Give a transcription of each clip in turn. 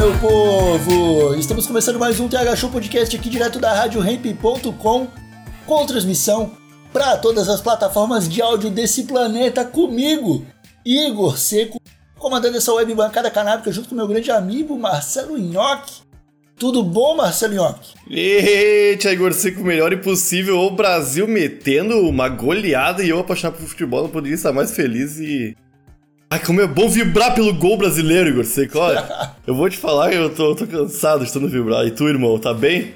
Meu povo! Estamos começando mais um TH Show Podcast aqui direto da RadioRamp.com com transmissão para todas as plataformas de áudio desse planeta comigo, Igor Seco, comandando essa web bancada canábica junto com meu grande amigo Marcelo Nhoque. Tudo bom, Marcelo Nhoque? Eita, Igor Seco, melhor impossível. O Brasil metendo uma goleada e eu apaixonado por futebol. Não poderia estar mais feliz e. Ai, como é bom vibrar pelo gol brasileiro, Igor Seco. Olha, eu vou te falar que eu tô, tô cansado de tanto vibrar. E tu, irmão, tá bem?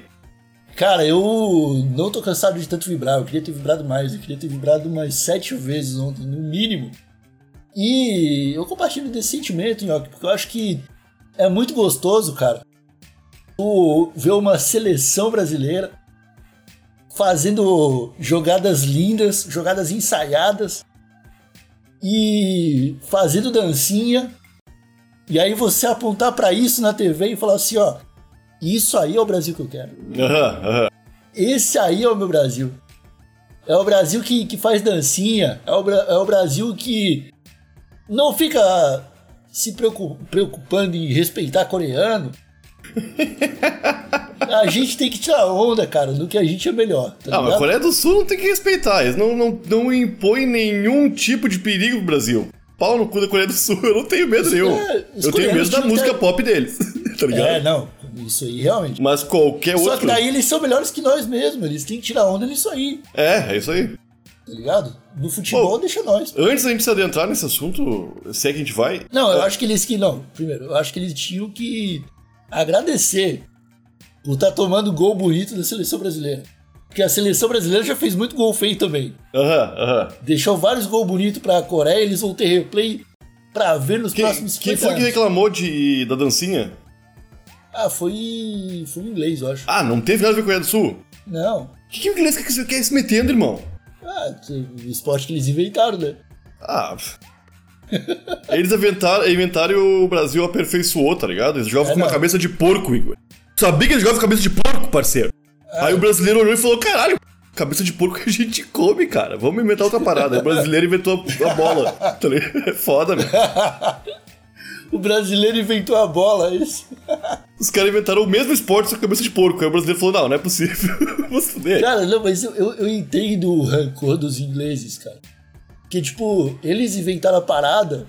Cara, eu não tô cansado de tanto vibrar. Eu queria ter vibrado mais. Eu queria ter vibrado umas sete vezes ontem, no mínimo. E eu compartilho desse sentimento, Nhoque, porque eu acho que é muito gostoso, cara, tu ver uma seleção brasileira fazendo jogadas lindas, jogadas ensaiadas e fazendo dancinha. E aí você apontar pra isso na TV e falar assim, ó, isso aí é o Brasil que eu quero. Esse aí é o meu Brasil. É o Brasil que, que faz dancinha. É o, é o Brasil que não fica se preocu- preocupando em respeitar coreano. A gente tem que tirar onda, cara, no que a gente é melhor. Tá Ah, mas a? Coreia do Sul não tem que respeitar. Eles não, não, não impõem nenhum tipo de perigo pro Brasil. Pau no cu da Coreia do Sul, eu não tenho medo nenhum. é, eu tenho medo da música até- pop deles. tá ligado? É, não. Isso aí, realmente. Mas qualquer Só outro. que daí eles são melhores que nós mesmos. Eles têm que tirar onda nisso aí, É, é isso aí. tá ligado? No futebol, Pô. deixa nós. Antes da gente se adentrar nesse assunto, se é que a gente vai. Não, eu acho que eles que não. Primeiro, eu acho que eles tinham que agradecer por estar tomando gol bonito da seleção brasileira. Porque a seleção brasileira já fez muito gol feio também. Aham, aham. Deixou vários gols bonitos pra Coreia, eles vão ter replay pra ver nos Quem, próximos quem 50 foi que reclamou de, da dancinha? Ah, foi. Foi um inglês, eu acho. Ah, não teve nada a ver com a Coreia do Sul? Não. O que, que o inglês quer, quer se metendo, irmão? Ah, o esporte que eles inventaram, né? Ah. Eles inventaram, inventaram e o Brasil aperfeiçoou, tá ligado? Eles jogavam É, com uma não. cabeça de porco, Igor. Sabia que eles jogavam com cabeça de porco, parceiro? Ah. Aí o brasileiro olhou e falou: caralho, cabeça de porco que a gente come, cara. Vamos inventar outra parada. Aí o brasileiro inventou a, bola. Tá ligado? É foda, meu. O brasileiro inventou a bola, é isso. Os caras inventaram o mesmo esporte, só cabeça de porco. Aí o brasileiro falou: não, não é possível. Fuder. Cara, não, mas eu, eu, eu entendo o rancor dos ingleses, cara. Porque, tipo, eles inventaram a parada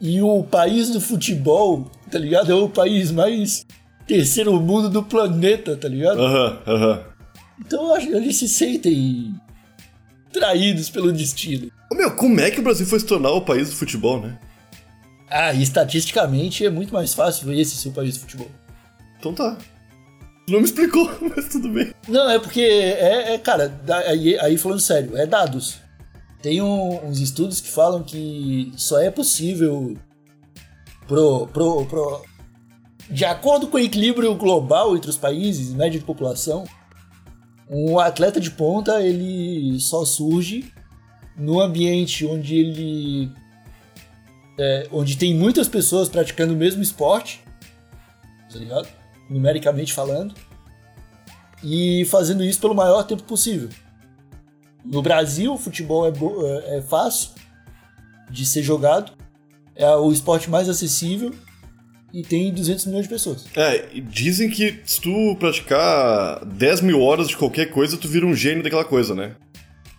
e o país do futebol, tá ligado? É o país mais terceiro mundo do planeta, tá ligado? Aham, aham. Então eu acho que eles se sentem traídos pelo destino. Ô, Meu, como é que o Brasil foi se tornar o país do futebol, né? Ah, e estatisticamente é muito mais fácil esse ser o país do futebol. Então tá. Não me explicou, mas tudo bem. Não, é porque, é, é, cara, aí, aí falando sério, é dados. Tem um- uns estudos que falam que só é possível pro, pro, pro, de acordo com o equilíbrio global entre os países, média de população, um atleta de ponta ele só surge no ambiente onde ele é, onde tem muitas pessoas praticando o mesmo esporte, tá ligado? Numericamente falando e fazendo isso pelo maior tempo possível. No Brasil, o futebol é, é- é fácil de ser jogado, é o esporte mais acessível e tem 200 milhões de pessoas. É, e dizem que se tu praticar 10 mil horas de qualquer coisa, tu vira um gênio daquela coisa, né?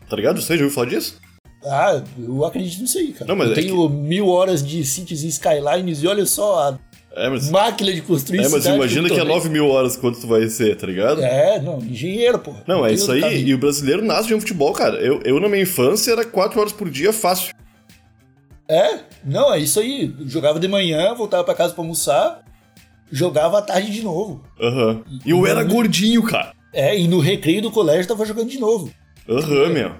Tá ligado? Você já ouviu falar disso? Ah, eu acredito nisso aí, cara. Não, mas eu é tenho mil horas de Cities e Skylines e olha só a É, mas, máquina de construir é, mas imagina que é tomei. 9 mil horas quanto tu vai ser, tá ligado? É, não, engenheiro, pô. Não, é isso aí. E o brasileiro nasce de um futebol, cara. Eu, eu, na minha infância, era 4 horas por dia fácil. É, não, é isso aí. Jogava de manhã, voltava pra casa pra almoçar, jogava à tarde de novo. Aham. E eu era gordinho, cara. É, e no recreio do colégio tava jogando de novo. Aham, meu.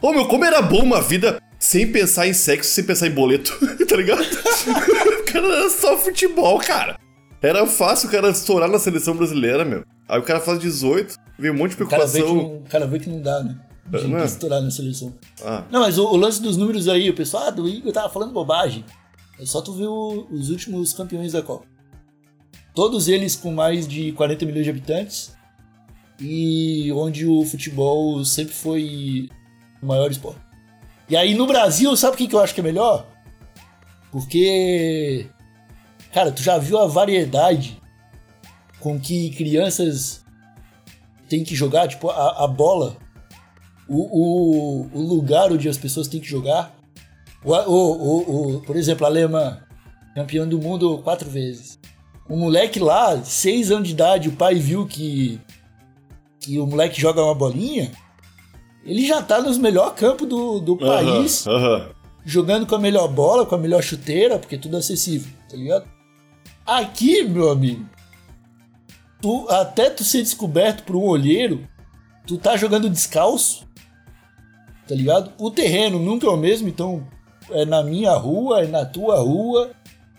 Ô, meu, como era bom uma vida sem pensar em sexo, sem pensar em boleto, tá ligado? o cara era só futebol, cara. Era fácil o cara estourar na seleção brasileira, meu. Aí o cara faz 18, vem um monte de preocupação. o cara vê que não dá, né? De Não é? estourar na seleção. Ah, Não, mas o, o lance dos números aí, o pessoal, ah, do Igor tava falando bobagem. É só tu ver o- os últimos campeões da Copa. Todos eles com mais de 40 milhões de habitantes. E onde o futebol sempre foi o maior esporte. E aí no Brasil, sabe o que, que eu acho que é melhor? Porque. Cara, tu já viu a variedade com que crianças têm que jogar? Tipo, a, a bola o, o, o lugar onde as pessoas têm que jogar. O, o, o, o- por exemplo, a alemã, campeão do mundo quatro vezes. Um moleque lá, seis anos de idade, o pai viu que, que o moleque joga uma bolinha. Ele já tá nos melhores campos do, do país, aham. jogando com a melhor bola, com a melhor chuteira, porque tudo é acessível, tá ligado? Aqui, meu amigo, tu, até tu ser descoberto por um olheiro, tu tá jogando descalço, tá ligado? O terreno nunca é o mesmo, então é na minha rua, é na tua rua,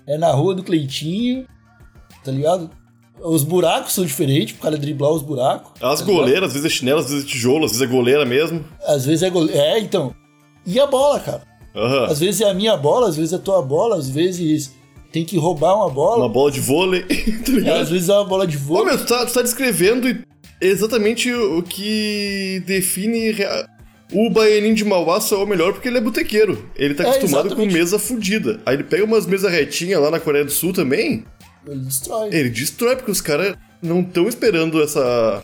é na rua do Cleitinho, tá ligado? Os buracos são diferentes, pro cara driblar os buracos. As tá goleiras, às vezes é chinelo, às vezes é tijolo, às vezes é goleira mesmo. Às vezes é goleiro. É, então. E a bola, cara? Aham. Às vezes é a minha bola, às vezes é a tua bola, às vezes tem que roubar uma bola, Uma bola de vôlei, tá às ligado? vezes é uma bola de Ô, vôlei. meu, tu tá, tu tá descrevendo exatamente o que define o Baianinho de Mauá só é o melhor porque ele é botequeiro. Ele tá É, acostumado exatamente. com mesa fudida. Aí ele pega umas mesas retinhas lá na Coreia do Sul também, Ele destrói. ele destrói, porque os caras não estão esperando essa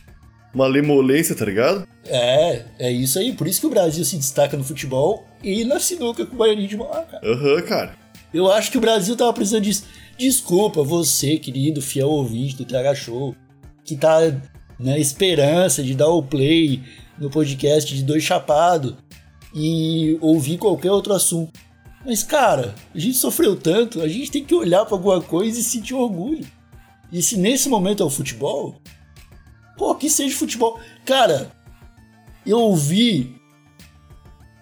malemolência, tá ligado? É, é isso aí. Por isso que o Brasil se destaca no futebol e na sinuca com o Baianinho de Mauá, cara. Aham, cara. Eu acho que o Brasil tava precisando disso. Desculpa você, querido fiel ouvinte do TH Show, que tá na esperança de dar o play no podcast de Dois Chapado e ouvir qualquer outro assunto. Mas, cara, a gente sofreu tanto, a gente tem que olhar pra alguma coisa e sentir orgulho. E se nesse momento é o futebol, pô, que seja futebol. Cara, eu ouvi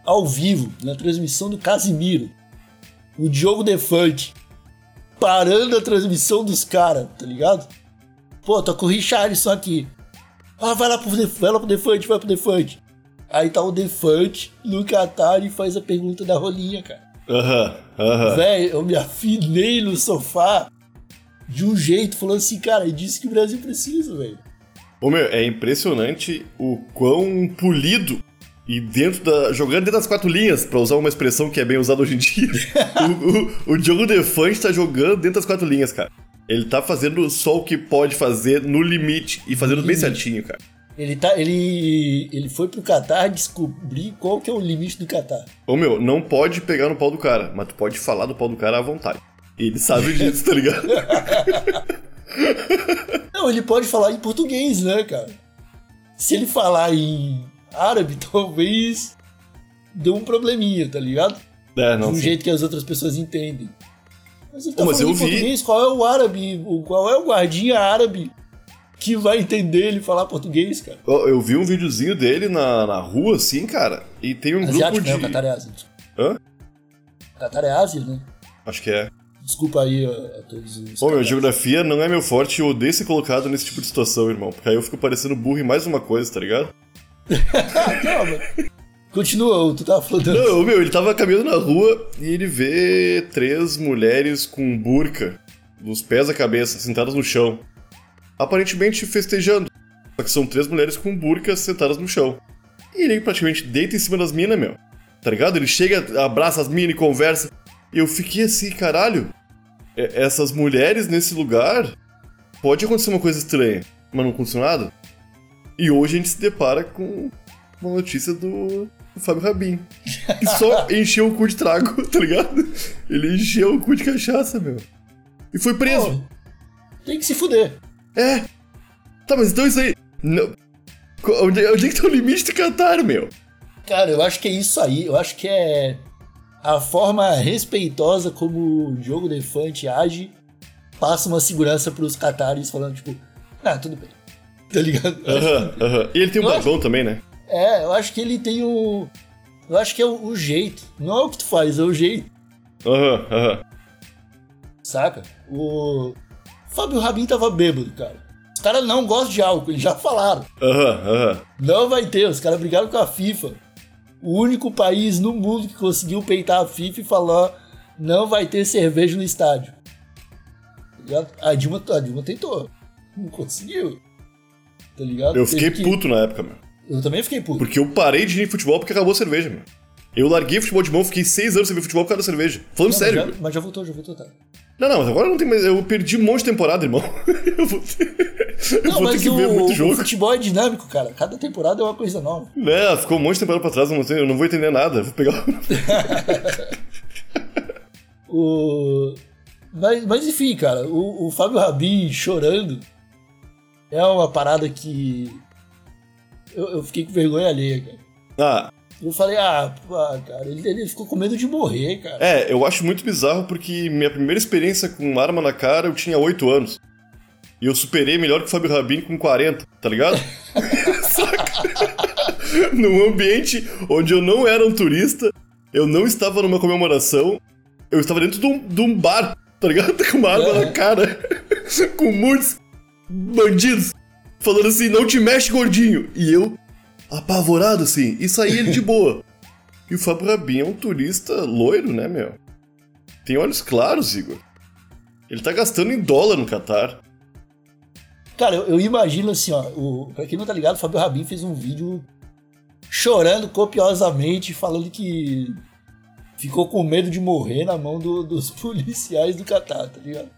ao vivo, na transmissão do Casimiro, o Diogo Defante parando a transmissão dos caras, tá ligado? Pô, tô com o Richarlison aqui. Ah, vai lá pro, Def- vai lá pro Defante, vai pro Defante. Aí tá o Defante no Qatar e faz a pergunta da rolinha, cara. Aham, aham. Velho, eu me afinei no sofá de um jeito, falando assim, cara, é disso que o Brasil precisa, velho. Ô meu, é impressionante o quão polido e dentro da. jogando dentro das quatro linhas, pra usar uma expressão que é bem usada hoje em dia. o, o, o Diogo Defante tá jogando dentro das quatro linhas, cara. Ele tá fazendo só o que pode fazer no limite e fazendo bem certinho, cara. Ele, tá, ele, ele foi pro Qatar descobrir qual que é o limite do Qatar. Ô meu, não pode pegar no pau do cara, mas tu pode falar do pau do cara à vontade. Ele sabe disso, tá ligado? Não, ele pode falar em português, né, cara? Se ele falar em árabe, talvez dê um probleminha, tá ligado? É, De não. um sim. jeito que as outras pessoas entendem. Mas ele tá Pô, mas falando eu em vi- português, qual é o árabe? Qual é o guardinha árabe que vai entender ele falar português, cara? Ó, Eu vi um videozinho dele na, na rua, assim, cara, e tem um Asiático, grupo né? O de. Qatar é Ásia. Hã? O Qatar é Ásia, né? Acho que é. Desculpa aí a, todos os. Ô, meu, geografia não é meu forte e eu odeio ser colocado nesse tipo de situação, irmão. Porque aí eu fico parecendo burro em mais uma coisa, tá ligado? Mas- Continua, tu tava falando. Não, meu, ele tava caminhando na rua e ele vê três mulheres com burca, dos pés à cabeça, sentadas no chão. Aparentemente festejando. Só que são três mulheres com burca sentadas no chão. E ele praticamente deita em cima das minas, meu. Tá ligado? Ele chega, abraça as minas e conversa. E eu fiquei assim, caralho. Essas mulheres nesse lugar. Pode acontecer uma coisa estranha, mas não aconteceu nada. E hoje a gente se depara com uma notícia do, do Fábio Rabin. Que só encheu o cu de trago, tá ligado? Ele encheu o cu de cachaça, meu. E foi preso. Pô, tem que se fuder. É. Tá, mas então isso aí. Não... Onde, onde é que tá o limite do Qatar, meu? Cara, eu acho que é isso aí. Eu acho que é a forma respeitosa como o Diogo Defante age passa uma segurança pros catares falando, tipo, ah, tudo bem. Tá ligado? Aham, aham. E ele tem um barbão também, né? É, eu acho que ele tem o. Eu acho que é o, o jeito. Não é o que tu faz, é o jeito. Aham, aham. Saca? O Fábio Rabin tava bêbado, cara. Os caras não gostam de álcool, eles já falaram. Aham, aham. Não vai ter, os caras brigaram com a FIFA. O único país no mundo que conseguiu peitar a FIFA e falar não vai ter cerveja no estádio. Tá? A Dilma, a Dilma tentou. Não conseguiu. Tá ligado? Eu fiquei que- puto na época, meu. Eu também fiquei puto. Porque eu parei de ir em futebol porque acabou a cerveja, meu. Eu larguei futebol de mão, fiquei seis anos sem ver futebol por causa da cerveja. Falando Não, sério. Mas já, mas já voltou, já voltou, tá? Não, não, mas agora não tem mais. Eu perdi um monte de temporada, irmão. eu vou ter, eu Não, vou ter mas que o, ver muito o jogo. futebol é dinâmico, cara. Cada temporada é uma coisa nova. Né, ficou um monte de temporada pra trás, eu não, sei, eu não vou entender nada. Vou pegar. O... Mas, mas enfim, cara, o, o Fábio Rabin chorando é uma parada que. Eu, eu fiquei com vergonha alheia, cara. ah, Eu falei, ah, cara, ele, ele ficou com medo de morrer, cara. é, eu acho muito bizarro porque minha primeira experiência com arma na cara eu tinha 8 anos. E eu superei melhor que o Fábio Rabin com 40, tá ligado? Saca? Num ambiente onde eu não era um turista, eu não estava numa comemoração, eu estava dentro de um, de um bar, tá ligado? Com uma arma É. na cara, com muitos bandidos, falando assim, não te mexe, gordinho. E eu, apavorado assim, e saí ele de boa. E o Fábio Rabin é um turista loiro, né, meu? Tem olhos claros, Igor. Ele tá gastando em dólar no Catar. Cara, eu, eu imagino assim, ó, o, pra quem não tá ligado, o Fábio Rabin fez um vídeo chorando copiosamente, falando que ficou com medo de morrer na mão do- dos policiais do Catar, tá ligado?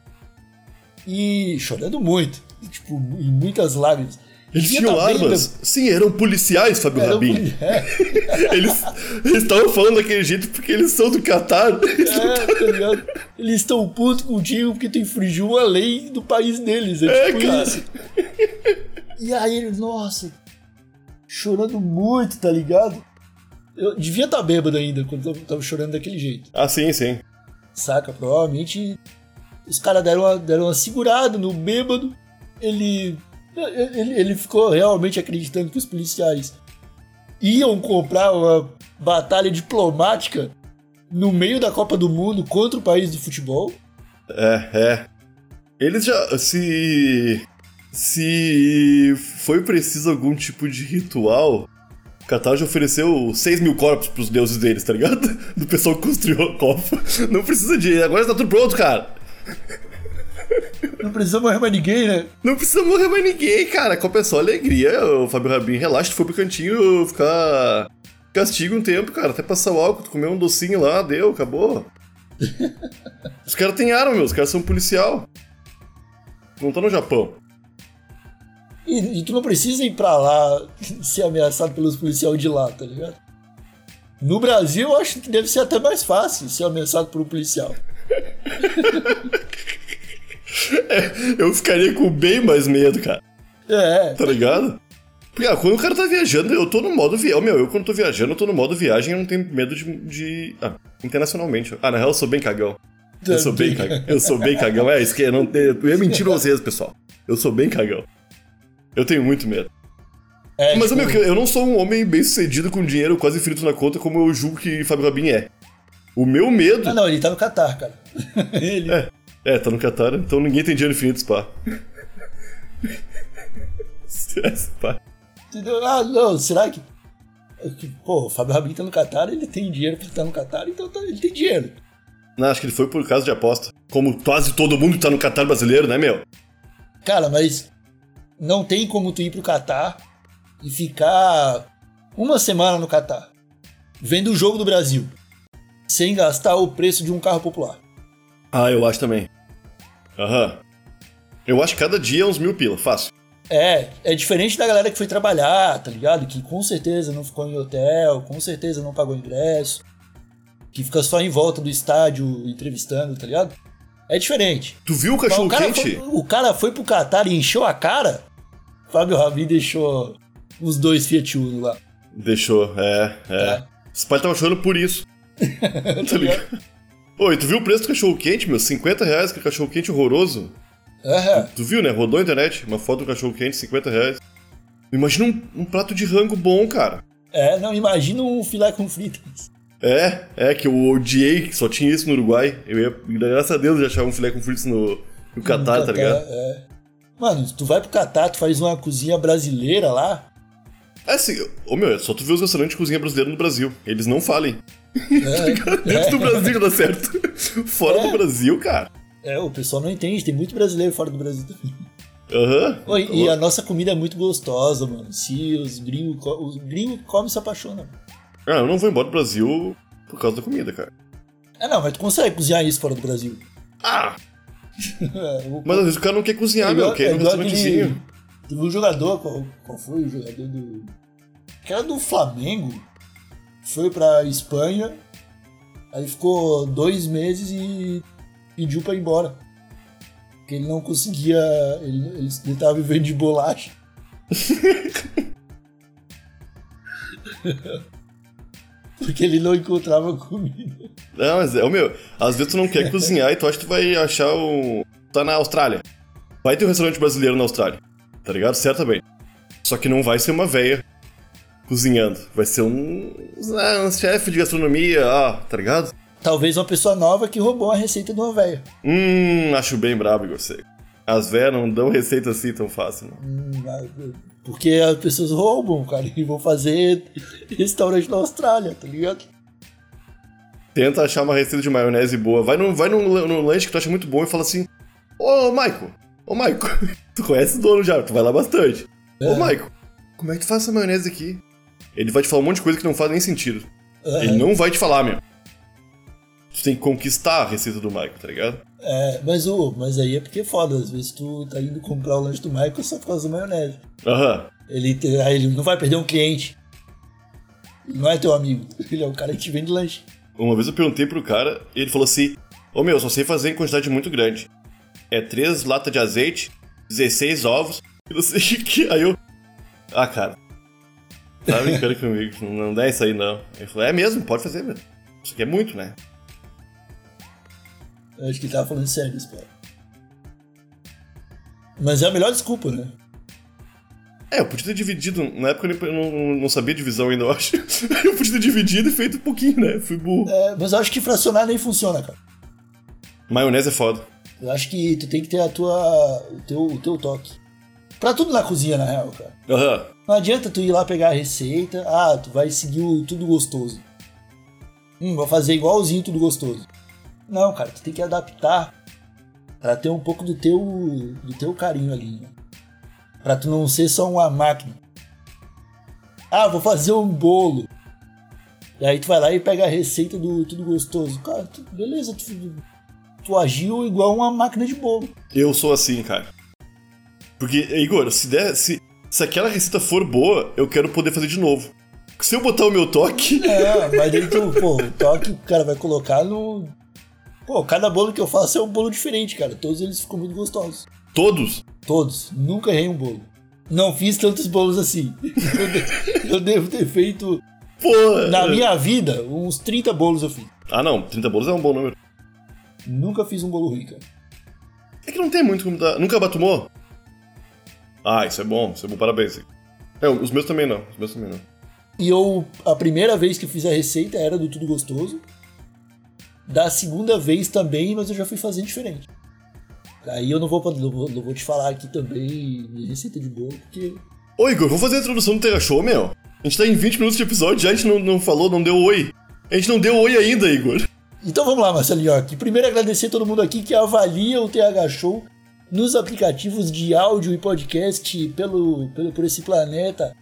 E chorando muito, tipo, em muitas lágrimas. Eles tinham tá bem armas. Sim, eram policiais, Fábio Era um Rabin. poli- É, Eles eles estavam falando daquele jeito porque eles são do Catar. é, tá ligado? Eles estão putos contigo porque tu infringiu uma lei do país deles. É, É, tipo cara. isso. E aí ele, nossa, chorando muito, tá ligado? Eu devia estar bêbado ainda quando eu tava chorando daquele jeito. Ah, sim, sim. Saca? Provavelmente os caras deram uma, deram uma segurada no bêbado. Ele, ele, ele ficou realmente acreditando que os policiais iam comprar uma batalha diplomática no meio da Copa do Mundo contra o país do futebol. É, é. Eles já. Se. Se foi preciso algum tipo de ritual, o Qatar já ofereceu 6 mil corpos pros deuses deles, tá ligado? Do pessoal que construiu a Copa. Não precisa de. Agora tá tudo pronto, cara. Não precisa morrer mais ninguém, né? Não precisa morrer mais ninguém, cara. A Copa é só alegria. O Fábio Rabin, relaxa, tu foi pro cantinho ficar. Castigo um tempo, cara. Até passar o álcool, tu comeu um docinho lá, deu, acabou. Os caras têm arma, meu. Os caras são policial. Não tá no Japão. E, e tu não precisa ir pra lá ser ameaçado pelos policiais de lá, tá ligado? No Brasil, eu acho que deve ser até mais fácil ser ameaçado por um policial. Eu ficaria com bem mais medo, cara. É, Tá ligado? Porque ah, quando o cara tá viajando, eu tô no modo viagem. Meu, eu quando tô viajando, eu tô no modo viagem, eu não tenho medo de. de... Ah, internacionalmente. Ah, na real, eu sou bem cagão. Eu sou bem cagão. Eu sou bem cagão. É, isso que eu não eu ia mentir pra vocês, pessoal. Eu sou bem cagão. Eu tenho muito medo. É, Mas, tipo, meu, eu não sou um homem bem sucedido com dinheiro quase frito na conta como eu julgo que Fábio Rabin é. O meu medo. Ah, não, ele tá no Catar, cara. ele. É, é, tá no Qatar, então ninguém tem dinheiro infinito, spa. Spa. Entendeu? Ah, não, será que. Pô, o Fábio Rabin tá no Catar, ele tem dinheiro pra estar no Catar, então tá- ele tem dinheiro. Não, acho que ele foi por causa de aposta. Como quase todo mundo que tá no Qatar brasileiro, né, meu? Cara, mas não tem como tu ir pro Catar e ficar uma semana no Catar vendo o jogo do Brasil sem gastar o preço de um carro popular. Ah, eu acho também. Aham. Eu acho que cada dia é uns mil pila, fácil. É, é diferente da galera que foi trabalhar, tá ligado? Que com certeza não ficou em hotel, com certeza não pagou ingresso, que fica só em volta do estádio entrevistando, tá ligado? É diferente. Tu viu o cachorro o, cara quente? foi, o cara foi pro Catar e encheu a cara. Fábio Rabin deixou os dois Fiat Uno lá. Deixou, é, é. É. Esse pai tava chorando por isso. tá ligado? Oi, tu viu o preço do cachorro quente, meu? 50 reais, que cachorro quente horroroso. É, Tu viu, né? Rodou a internet, uma foto do cachorro quente, 50 reais. Imagina um, um prato de rango bom, cara. É, não, imagina um filé com fritas. É, é que eu odiei que só tinha isso no Uruguai. Eu ia, graças a Deus, eu achava um filé com fritos no, no Catar, tá ligado? É. Mano, tu vai pro Catar, tu faz uma cozinha brasileira lá. É assim, ô meu, é só tu ver os restaurantes de cozinha brasileira no Brasil. Eles não falem. É, Dentro do Brasil dá certo. Fora É. do Brasil, cara. é, o pessoal não entende, tem muito brasileiro fora do Brasil também. Aham. Oi, e a nossa comida é muito gostosa, mano. Se os gringos, os gringos comem e se apaixonam. Ah, eu não vou embora do Brasil por causa da comida, cara. É, não, mas tu consegue cozinhar isso fora do Brasil. Ah, É, mas às vezes o cara não quer cozinhar, meu. Quer aquele- Teve um jogador, qual, qual foi o jogador do. Que era do Flamengo. Foi pra Espanha. Aí ficou dois meses e pediu pra ir embora. Porque ele não conseguia. Ele, ele, ele tava vivendo de bolacha. Porque ele não encontrava comida. Não, mas é, ô meu, às vezes tu não quer cozinhar e tu acha que tu vai achar um. Tá na Austrália. Vai ter um restaurante brasileiro na Austrália. Tá ligado? Certamente. Só que não vai ser uma véia cozinhando. Vai ser um. ah, um chefe de gastronomia, ah, tá ligado? Talvez uma pessoa nova que roubou a receita de uma velha. Hum, acho bem brabo, Igor Seco. As véias não dão receita assim tão fácil. Hum, Porque as pessoas roubam, cara, e vão fazer restaurante na Austrália, tá ligado? Tenta achar uma receita de maionese boa. Vai num, vai num, num lanche que tu acha muito bom e fala assim: Ô, Maico, ô, Maico, tu conhece o dono já, tu vai lá bastante. Ô, Maico, como é que tu faz essa maionese aqui? Ele vai te falar um monte de coisa que não faz nem sentido. Ele não vai te falar, meu. Tu tem que conquistar a receita do Maico, tá ligado? É, mas, ô, mas aí é porque é foda, às vezes tu tá indo comprar o lanche do Michael só por causa da maionese. Aham. Ele, aí ele não vai perder um cliente. Ele não é teu amigo, ele é o cara que te vende lanche. Uma vez eu perguntei pro cara e ele falou assim: Ô meu, eu só sei fazer em quantidade muito grande. É três latas de azeite, 16 ovos, e não sei o que. Aí eu. Ah, cara. Tá brincando comigo, não, dá isso aí não. Ele falou: É mesmo, pode fazer mesmo. Isso aqui é muito, né? Eu acho que ele tava falando sério, espero. Mas é a melhor desculpa, né? É, eu podia ter dividido. Na época eu não, não sabia divisão ainda, eu acho. Eu podia ter dividido e feito um pouquinho, né? Fui burro. É, mas eu acho que fracionar nem funciona, cara. Maionese é foda. Eu acho que tu tem que ter a tua, o, teu, o teu toque. Pra tudo na cozinha, na real, cara. Aham. Não adianta tu ir lá pegar a receita, ah, tu vai seguir o tudo gostoso. Hum, vou fazer igualzinho tudo gostoso. Não, cara, tu tem que adaptar pra ter um pouco do teu, do teu carinho ali, né? Pra tu não ser só uma máquina. Ah, vou fazer um bolo. E aí tu vai lá e pega a receita do tudo gostoso. Cara, tu- beleza, tu, tu agiu igual uma máquina de bolo. Eu sou assim, cara. Porque, Igor, se der. Se, se aquela receita for boa, eu quero poder fazer de novo. Se eu botar o meu toque. É, mas daí tu, pô, o toque o cara vai colocar no. Pô, cada bolo que eu faço é um bolo diferente, cara. Todos eles ficam muito gostosos. Todos. Todos. Nunca errei um bolo. Não fiz tantos bolos assim. Eu, de- eu devo ter feito, Pô. na minha vida, uns 30 bolos eu fiz. Ah, não. 30 bolos é um bom número. Nunca fiz um bolo ruim, cara. É que não tem muito como dar. Nunca batumou? Ah, isso é bom. Isso é bom. Parabéns. É, os meus também não. Os meus também não. E eu, a primeira vez que fiz a receita era do Tudo Gostoso. Da segunda vez também, mas eu já fui fazendo diferente. Aí eu não vou, não vou, não vou te falar aqui também receita de bolo, porque Ô, Igor, vamos fazer a introdução do Terra Show, meu? A gente tá em 20 minutos de episódio já, a gente não, não falou, não deu oi. A gente não deu oi ainda, Igor. Então vamos lá, Marcelinho. Primeiro agradecer todo mundo aqui que avalia o TH Show nos aplicativos de áudio e podcast pelo, pelo por esse planeta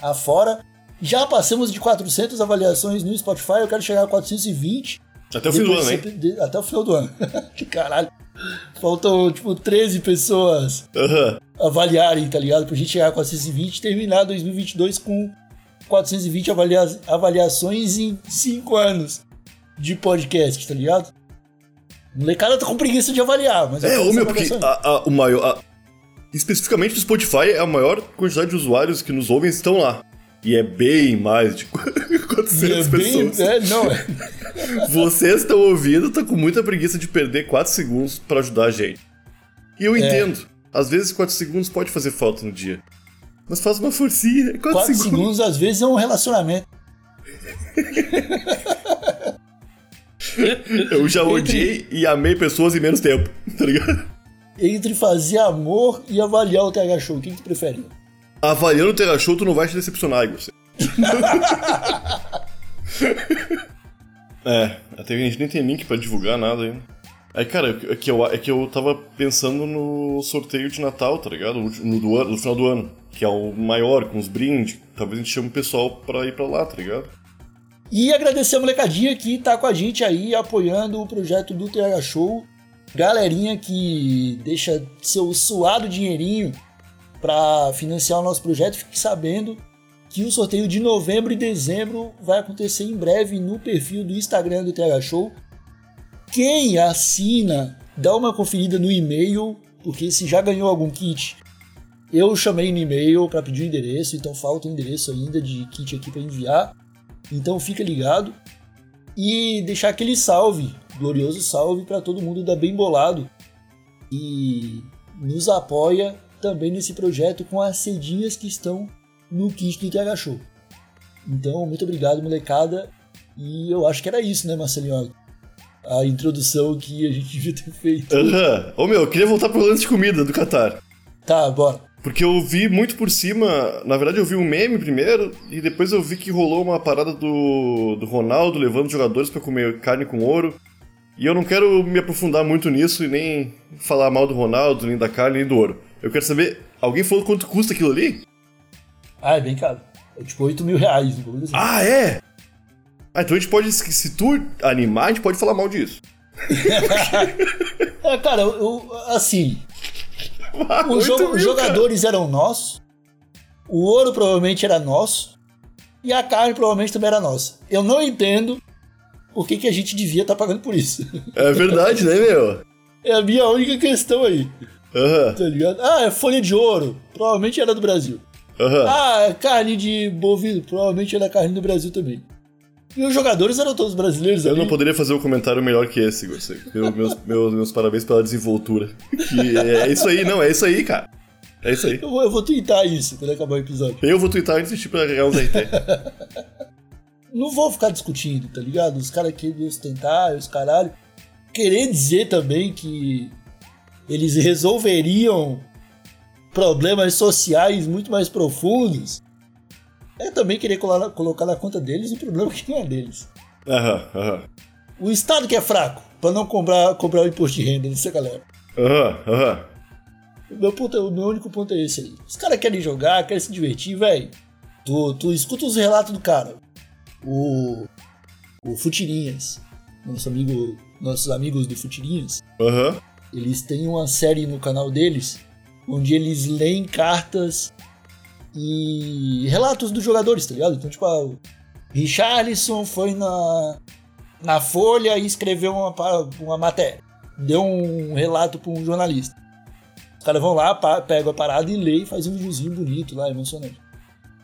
afora. Já passamos de 400 avaliações no Spotify, eu quero chegar a 420. Até o fim do ano, hein? de- até o final do ano. que caralho. Faltam, tipo, 13 pessoas Aham. avaliarem, tá ligado? Pra gente chegar a 420 e terminar 2022 com 420 avalia avaliações em 5 anos de podcast, tá ligado? Molecada tá com preguiça de avaliar, mas É, ô quero meu, porque a- a- o maior. a- especificamente do Spotify, a maior quantidade de usuários que nos ouvem estão lá. E é bem mais de 400 E é bem- pessoas. é, não, é. Vocês estão ouvindo, tá com muita preguiça de perder 4 segundos pra ajudar a gente. E eu É. entendo. Às vezes 4 segundos pode fazer falta no dia. Mas faz uma forcinha. 4, 4 segundos. segundos, às vezes, é um relacionamento. Eu já odiei e amei pessoas em menos tempo, tá ligado? Entre fazer amor e avaliar o TH Show, o que, que tu prefere? Avaliando o Terra Show, tu não vai te decepcionar, Igor. é, até a gente nem tem link pra divulgar nada ainda. Aí, cara, é que, eu, é que eu tava pensando no sorteio de Natal, tá ligado? No, no do ano- no final do ano. Que é o maior, com os brindes. Talvez a gente chame o pessoal pra ir pra lá, tá ligado? E agradecer a molecadinha que tá com a gente aí, apoiando o projeto do TH Show. Galerinha que deixa seu suado dinheirinho para financiar o nosso projeto, fique sabendo que o sorteio de novembro e dezembro vai acontecer em breve no perfil do Instagram do TH Show. Quem assina, dá uma conferida no e-mail, porque se já ganhou algum kit, eu chamei no e-mail para pedir o endereço, então falta o endereço ainda de kit aqui para enviar. Então fica ligado e deixar aquele salve, glorioso salve para todo mundo da Bem Bolado e nos apoia também nesse projeto com as cedinhas que estão no kit do TH Show. Então, muito obrigado, molecada. E eu acho que era isso, né, Marcelinho? A introdução que a gente devia ter feito. Aham. Ô meu, eu queria voltar pro lance de comida do Qatar. Tá, bora. Porque eu vi muito por cima. Na verdade, eu vi um meme primeiro, e depois eu vi que rolou uma parada do, do Ronaldo levando jogadores pra comer carne com ouro. E eu não quero me aprofundar muito nisso e nem falar mal do Ronaldo, nem da carne, nem do ouro. Eu quero saber, alguém falou quanto custa aquilo ali? Ah, é bem caro. É tipo 8 mil reais. assim. Ah, é? Ah, então a gente pode, se tu animar, a gente pode falar mal disso. É, cara, eu, eu- assim, Os, jo- mil, os jogadores eram nossos, o ouro provavelmente era nosso, e a carne provavelmente também era nossa. Eu não entendo por que, que a gente devia estar pagando por isso. cara. É verdade, né, meu? É a minha única questão aí, Aham, tá ligado? Ah, é folha de ouro, provavelmente era do Brasil. aham. Ah, é carne de bovino, provavelmente era carne do Brasil também. E os jogadores eram todos brasileiros Eu não poderia fazer um comentário melhor que esse. Meu- Meus, meus, meus parabéns pela desenvoltura. Que é isso aí, não, é isso aí, cara. É isso aí. Eu vou, eu vou twittar isso quando acabar o episódio. Eu vou twittar antes de ti pra ganhar uns RT. não vou ficar discutindo, tá ligado? Os caras querem ostentar, os caralho. Querer dizer também que eles resolveriam problemas sociais muito mais profundos é também querer colar- colocar na conta deles um problema que não é deles. Aham, aham. O Estado que é fraco pra não comprar, comprar o imposto de renda dessa galera. Aham, aham. O meu, ponto, é- o meu único ponto é esse aí. Os caras querem jogar, querem se divertir, velho. Tu, tu escuta os relatos do cara. O. O Futirinhas. Nosso amigo, nossos amigos do Futirinhas. Aham. Eles têm uma série no canal deles onde eles leem cartas e relatos dos jogadores, tá ligado? Então, tipo, ah, o Richarlison foi na, na Folha e escreveu uma, uma matéria. Deu um relato pra um jornalista. Os caras vão lá, pegam a parada e lê e faz um videozinho bonito lá, emocionante.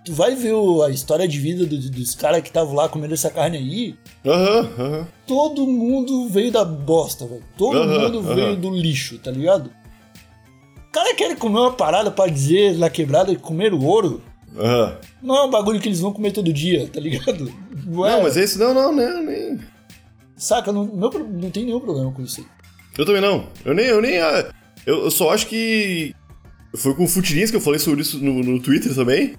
Tu vai ver o- a história de vida do- dos caras que estavam lá comendo essa carne aí, Aham, aham. todo mundo veio da bosta, velho. Todo Aham, mundo veio do lixo, tá ligado? O cara quer comer uma parada pra dizer na quebrada que comer o ouro Aham. não é um bagulho que eles vão comer todo dia, tá ligado? Não, é, Não, mas esse não, não, né? Nem... Saca, não, meu não tem nenhum problema com isso aí. Eu também não. Eu nem. Eu, nem ah, eu, eu só acho que. Foi com o Futirinhas que eu falei sobre isso no, no Twitter também.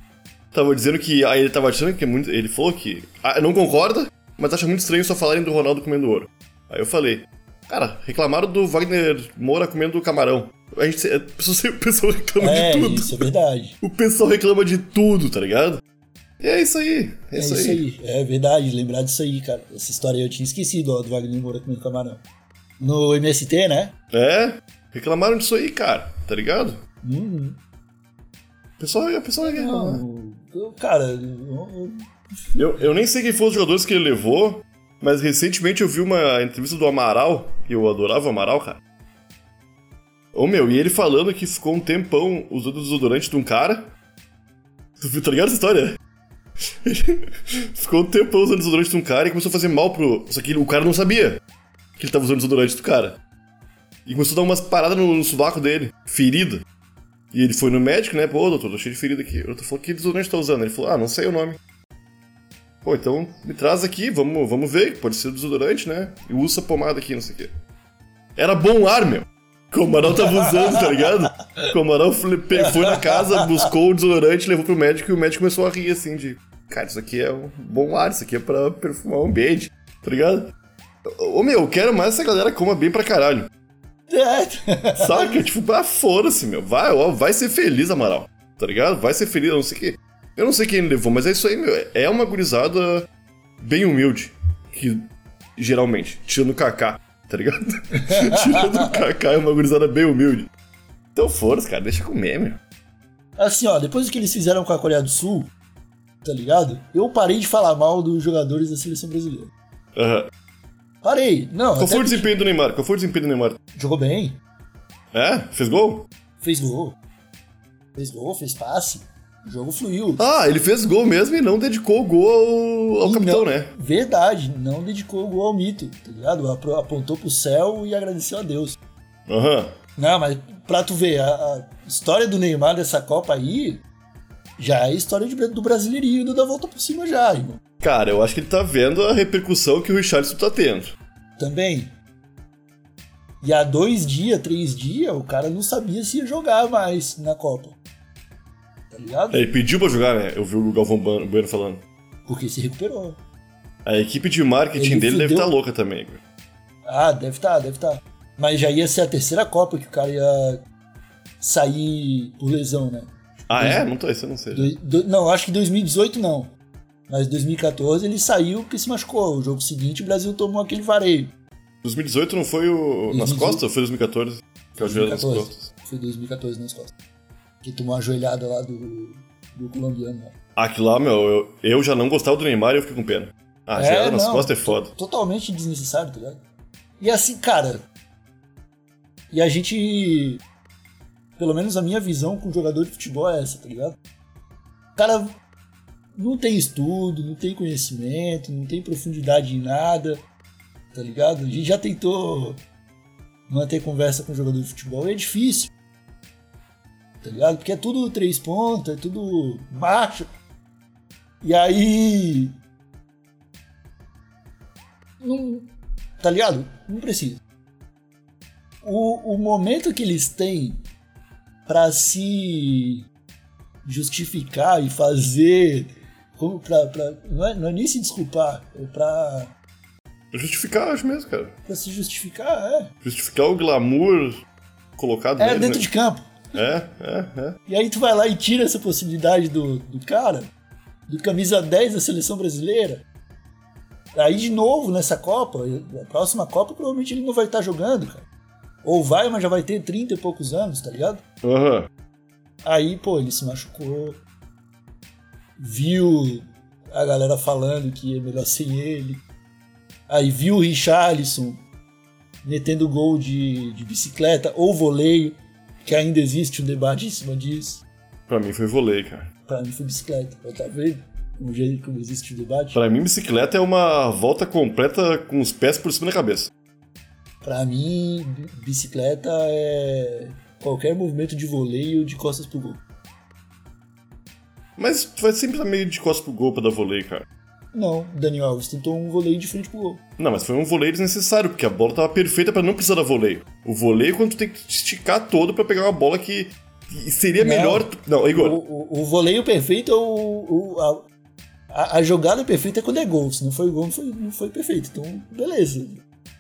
Tava dizendo que. Aí ele tava achando que é muito. Ele falou que. Ah, não concorda, mas acha muito estranho só falarem do Ronaldo comendo ouro. Aí eu falei. Cara, reclamaram do Wagner Moura comendo camarão. A gente. A pessoa, sempre- o pessoal reclama É, de tudo. isso é verdade. O pessoal reclama de tudo, tá ligado? E é isso aí. É, É isso, aí. aí. É verdade, lembrar disso aí, cara. Essa história aí eu tinha esquecido, ó, do Wagner Moura comendo camarão. No MST, né? É, reclamaram disso aí, cara, tá ligado? Hum, O pessoal, o pessoal é reclamar. não, eu- cara, eu- Eu, eu nem sei quem foram os jogadores que ele levou, mas recentemente eu vi uma entrevista do Amaral, e eu adorava o Amaral, cara. Ô meu, e ele falando que ficou um tempão usando desodorante de um cara. Tu tá ligado essa história? Ficou um tempão usando desodorante de um cara e começou a fazer mal pro. Só que o cara não sabia que ele tava usando desodorante do cara. E começou a dar umas paradas no, no dele, ferida. E ele foi no médico, né? Pô, doutor, tô cheio de ferida aqui. O doutor falou, que desodorante tá usando? Ele falou, ah, não sei o nome. Pô, então me traz aqui, vamos, vamos ver, pode ser desodorante, né? E usa pomada aqui, não sei o quê. Era bom ar, meu. Que o Amaral tava usando, tá ligado? Que o Amaral foi na casa, buscou o desodorante, levou pro médico e o médico começou a rir assim de. Cara, isso aqui é um bom ar, isso aqui é pra perfumar o ambiente, tá ligado? Ô meu, eu quero mais essa galera coma bem pra caralho. É. Saca? tipo, ah, foda-se, meu. Vai, ó, vai ser feliz, Amaral. Tá ligado? Vai ser feliz, eu não sei que. Eu não sei quem ele levou, mas é isso aí, meu. É uma gurizada bem humilde. Que geralmente, tirando o Kaká, tá ligado? tirando o Kaká é uma gurizada bem humilde. Então foda-se, cara, deixa comer, meu. Assim, ó, depois do que eles fizeram com a Coreia do Sul, tá ligado? Eu parei de falar mal dos jogadores da seleção brasileira. Aham. Parei. Não, Qual foi o desempenho do Neymar? Qual foi o desempenho do Neymar? Jogou bem. É? Fez gol? Fez gol. Fez gol, fez passe. O jogo fluiu. Ah, ele fez gol mesmo e não dedicou o gol ao, ao capitão, não- né? Verdade, não dedicou o gol ao mito, tá ligado? Apontou pro céu e agradeceu a Deus. Aham. Não, mas pra tu ver, a, a história do Neymar dessa Copa aí já é história de- do brasileirinho indo da volta por cima já, irmão. Cara, eu acho que ele tá vendo a repercussão que o Richardson tá tendo. Também. E há dois dias, três dias, o cara não sabia se ia jogar mais na Copa. Tá ligado? Ele pediu pra jogar, né? Eu vi o Galvão Bueno falando. Porque se recuperou. A equipe de marketing Ele dele deve fudeu. estar louca também. cara. Ah, deve estar, deve estar. Mas já ia ser a terceira Copa que o cara ia sair por lesão, né? Ah, é? Não tô, isso eu não sei. Do- do- não, acho que 2018 não. Mas 2014 ele saiu porque se machucou. O jogo seguinte o Brasil tomou aquele vareio. 2018 não foi o nas 2018? costas ou foi 2014? Que é o joelho nas 2014. costas. Foi 2014 nas costas. Que tomou uma joelhada lá do, do colombiano. né? Aquilo lá, meu, eu, eu já não gostava do Neymar e eu fiquei com pena. Ah, joelho nas não, costas é foda. to- Totalmente desnecessário, tá ligado? E assim, cara. E a gente. Pelo menos a minha visão com jogador de futebol é essa, tá ligado? O cara não tem estudo, não tem conhecimento, não tem profundidade em nada, tá ligado? A gente já tentou manter conversa com jogador de futebol e é difícil. Tá ligado? Porque é tudo três pontos, é tudo marcha. E aí não, tá ligado? Não precisa. O, o momento que eles têm pra se justificar e fazer. Como pra, pra- não, é, não é nem se desculpar, é pra, Justificar, acho mesmo, cara. pra se justificar, é. Justificar o glamour colocado É nele, dentro né? de campo. É, é, é. E aí tu vai lá e tira essa possibilidade do, do cara, do camisa 10 da seleção brasileira. Aí de novo nessa Copa, a próxima Copa provavelmente ele não vai estar jogando, cara. Ou vai, mas já vai ter 30 e poucos anos, tá ligado? Aham. Aí, pô, ele se machucou. Viu a galera falando que é melhor sem ele. Aí viu o Richarlison metendo gol de, de bicicleta ou voleio, que ainda existe um debate em cima disso. Pra mim foi vôlei, cara. Pra mim foi bicicleta. Mas Tá vendo? O jeito como existe o debate. Pra mim, bicicleta é uma volta completa com os pés por cima da cabeça. Pra mim, bi- bicicleta é qualquer movimento de voleio de costas pro gol. Mas tu vai sempre estar meio de costas pro gol pra dar vôlei, cara. Não, Daniel Alves tentou um voleio de frente pro gol. Não, mas foi um voleio desnecessário, porque a bola tava perfeita pra não precisar dar voleio. O voleio é quando tu tem que esticar todo pra pegar uma bola que seria Não. melhor. Não, O, Igor, o, o voleio perfeito é o. o- a, a, a jogada perfeita é quando é gol. Se não foi gol, não foi, não foi perfeito. Então, beleza.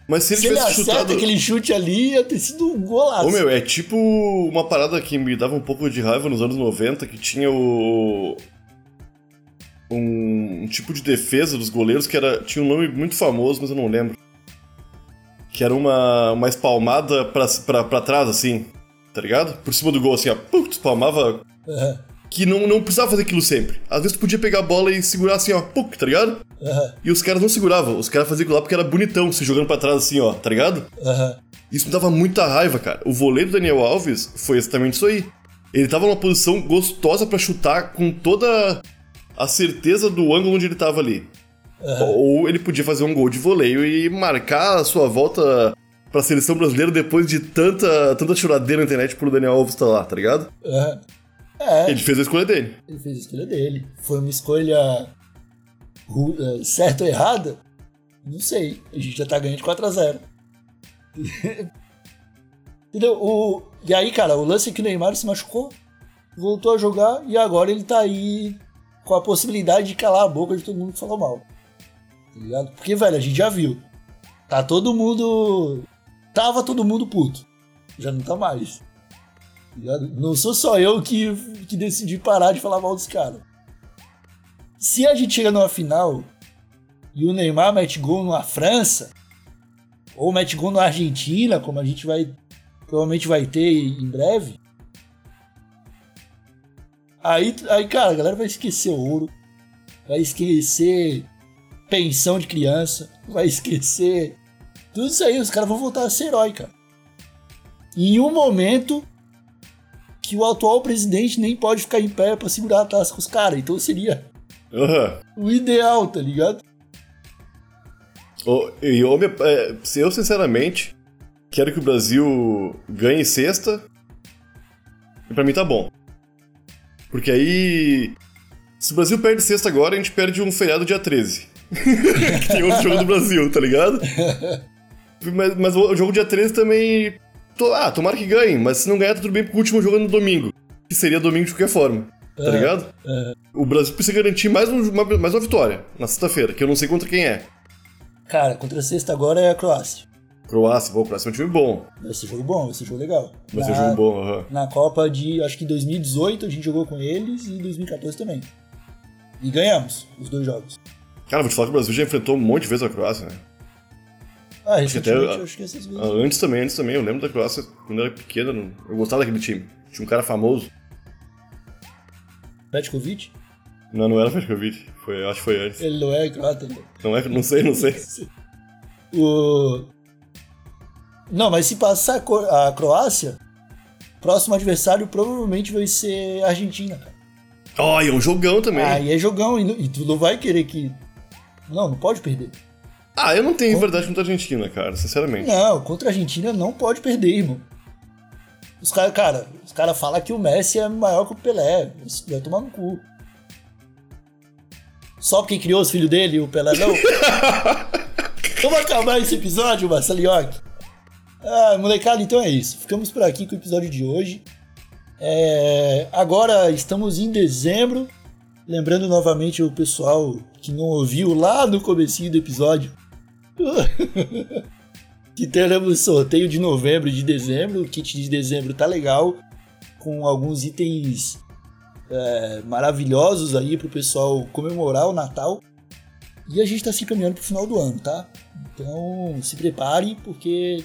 mas se ele Se ele tivesse acerta chutado. aquele chute ali, ia ter sido um golaço. Ô meu, é tipo uma parada que me dava um pouco de raiva nos anos 90, que tinha o. Um, um tipo de defesa dos goleiros que era, tinha um nome muito famoso, mas eu não lembro. Que era uma, uma espalmada pra, pra, pra trás, assim, tá ligado? Por cima do gol, assim, ó. Pum, tu espalmava. Aham, Que não, não precisava fazer aquilo sempre. Às vezes tu podia pegar a bola e segurar assim, ó, pum, tá ligado? aham, E os caras não seguravam, os caras faziam aquilo lá porque era bonitão, se jogando pra trás assim, ó, tá ligado? aham. Isso me dava muita raiva, cara. O voleio do Daniel Alves foi exatamente isso aí. Ele tava numa posição gostosa pra chutar com toda a certeza do ângulo onde ele tava ali. Ou ele podia fazer um gol de voleio e marcar a sua volta pra seleção brasileira depois de tanta, tanta choradeira na internet pro Daniel Alves estar lá, tá ligado? É. É, Ele fez a escolha dele. ele fez a escolha dele. Foi uma escolha é, certa ou errada? Não sei. A gente já tá ganhando de 4x0. Entendeu? O... E aí, cara, o lance é que o Neymar se machucou, voltou a jogar e agora ele tá aí com a possibilidade de calar a boca de todo mundo que falou mal. Tá ligado? Porque, velho, a gente já viu. Tá todo mundo. Tava todo mundo puto. Já não tá mais. Tá ligado? Não sou só eu que, que decidi parar de falar mal dos caras. Se a gente chega numa final e o Neymar mete gol na França, ou mete gol na Argentina, como a gente vai provavelmente vai ter em breve. Aí, aí, cara, a galera vai esquecer ouro, vai esquecer pensão de criança, vai esquecer tudo isso aí. Os caras vão voltar a ser herói, cara. Em um momento que o atual presidente nem pode ficar em pé pra segurar a taça com os caras. Então seria Aham. o ideal, tá ligado? E eu, é, eu, sinceramente, quero que o Brasil ganhe sexta. E pra mim tá bom. Porque aí. Se o Brasil perde sexta agora, a gente perde um feriado dia 13. que tem outro jogo do Brasil, tá ligado? Mas, mas o jogo dia 13 também. to- ah, tomara que ganhe, mas se não ganhar, tá tudo bem, porque o último jogo é no domingo. Que seria domingo de qualquer forma. Tá É, ligado? O Brasil precisa garantir mais, um- uma, mais uma vitória na sexta-feira, que eu não sei contra quem é. Cara, contra a sexta agora é a Croácia. Croácia, pô, o Croácia é um time bom. Vai ser jogo bom, vai ser jogo legal. Vai ser Na- jogo bom, aham. Na Copa de, acho que 2018 a gente jogou com eles e 2014 também. E ganhamos os dois jogos. Cara, vou te falar que o Brasil já enfrentou um monte de vezes a Croácia, né? Ah, recentemente até- eu acho que essas vezes. Ah, Antes também, antes também. Eu lembro da Croácia quando eu era pequeno. não- Eu gostava daquele time. Tinha um cara famoso. Petkovic, Não, não era Petkovic. Foi, acho que foi antes. ele não é croata. né? Não é, não sei, não sei. O... Não, mas se passar a Cro- a Croácia, próximo adversário provavelmente vai ser a Argentina, cara. Ó, e é um jogão também. Aí é jogão e, e tu não vai querer que. Não, não pode perder. Ah, eu não tenho verdade contra a Argentina, cara, sinceramente. Não, contra a Argentina não pode perder, irmão. Os caras, cara, os caras falam que o Messi é maior que o Pelé. Isso vai tomar no cu. Só porque criou os filhos dele e o Pelé não? Vamos acabar esse episódio, Marcelinhoque. Ah, molecada, então é isso. Ficamos por aqui com o episódio de hoje. É, agora estamos em dezembro. Lembrando novamente o pessoal que não ouviu lá no comecinho do episódio que teremos sorteio de novembro e de dezembro. O kit de dezembro tá legal, com alguns itens é, maravilhosos aí pro pessoal comemorar o Natal. E a gente tá se encaminhando pro final do ano, tá? Então se prepare, porque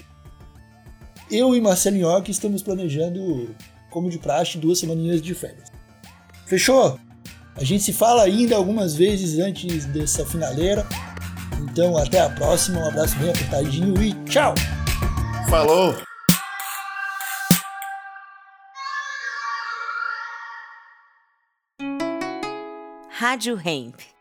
eu e Marcelo Nhoque estamos planejando, como de praxe, duas semaninhas de férias. Fechou? A gente se fala ainda algumas vezes antes dessa finaleira. Então até a próxima, um abraço bem apertadinho e tchau! Falou! Rádio Hemp.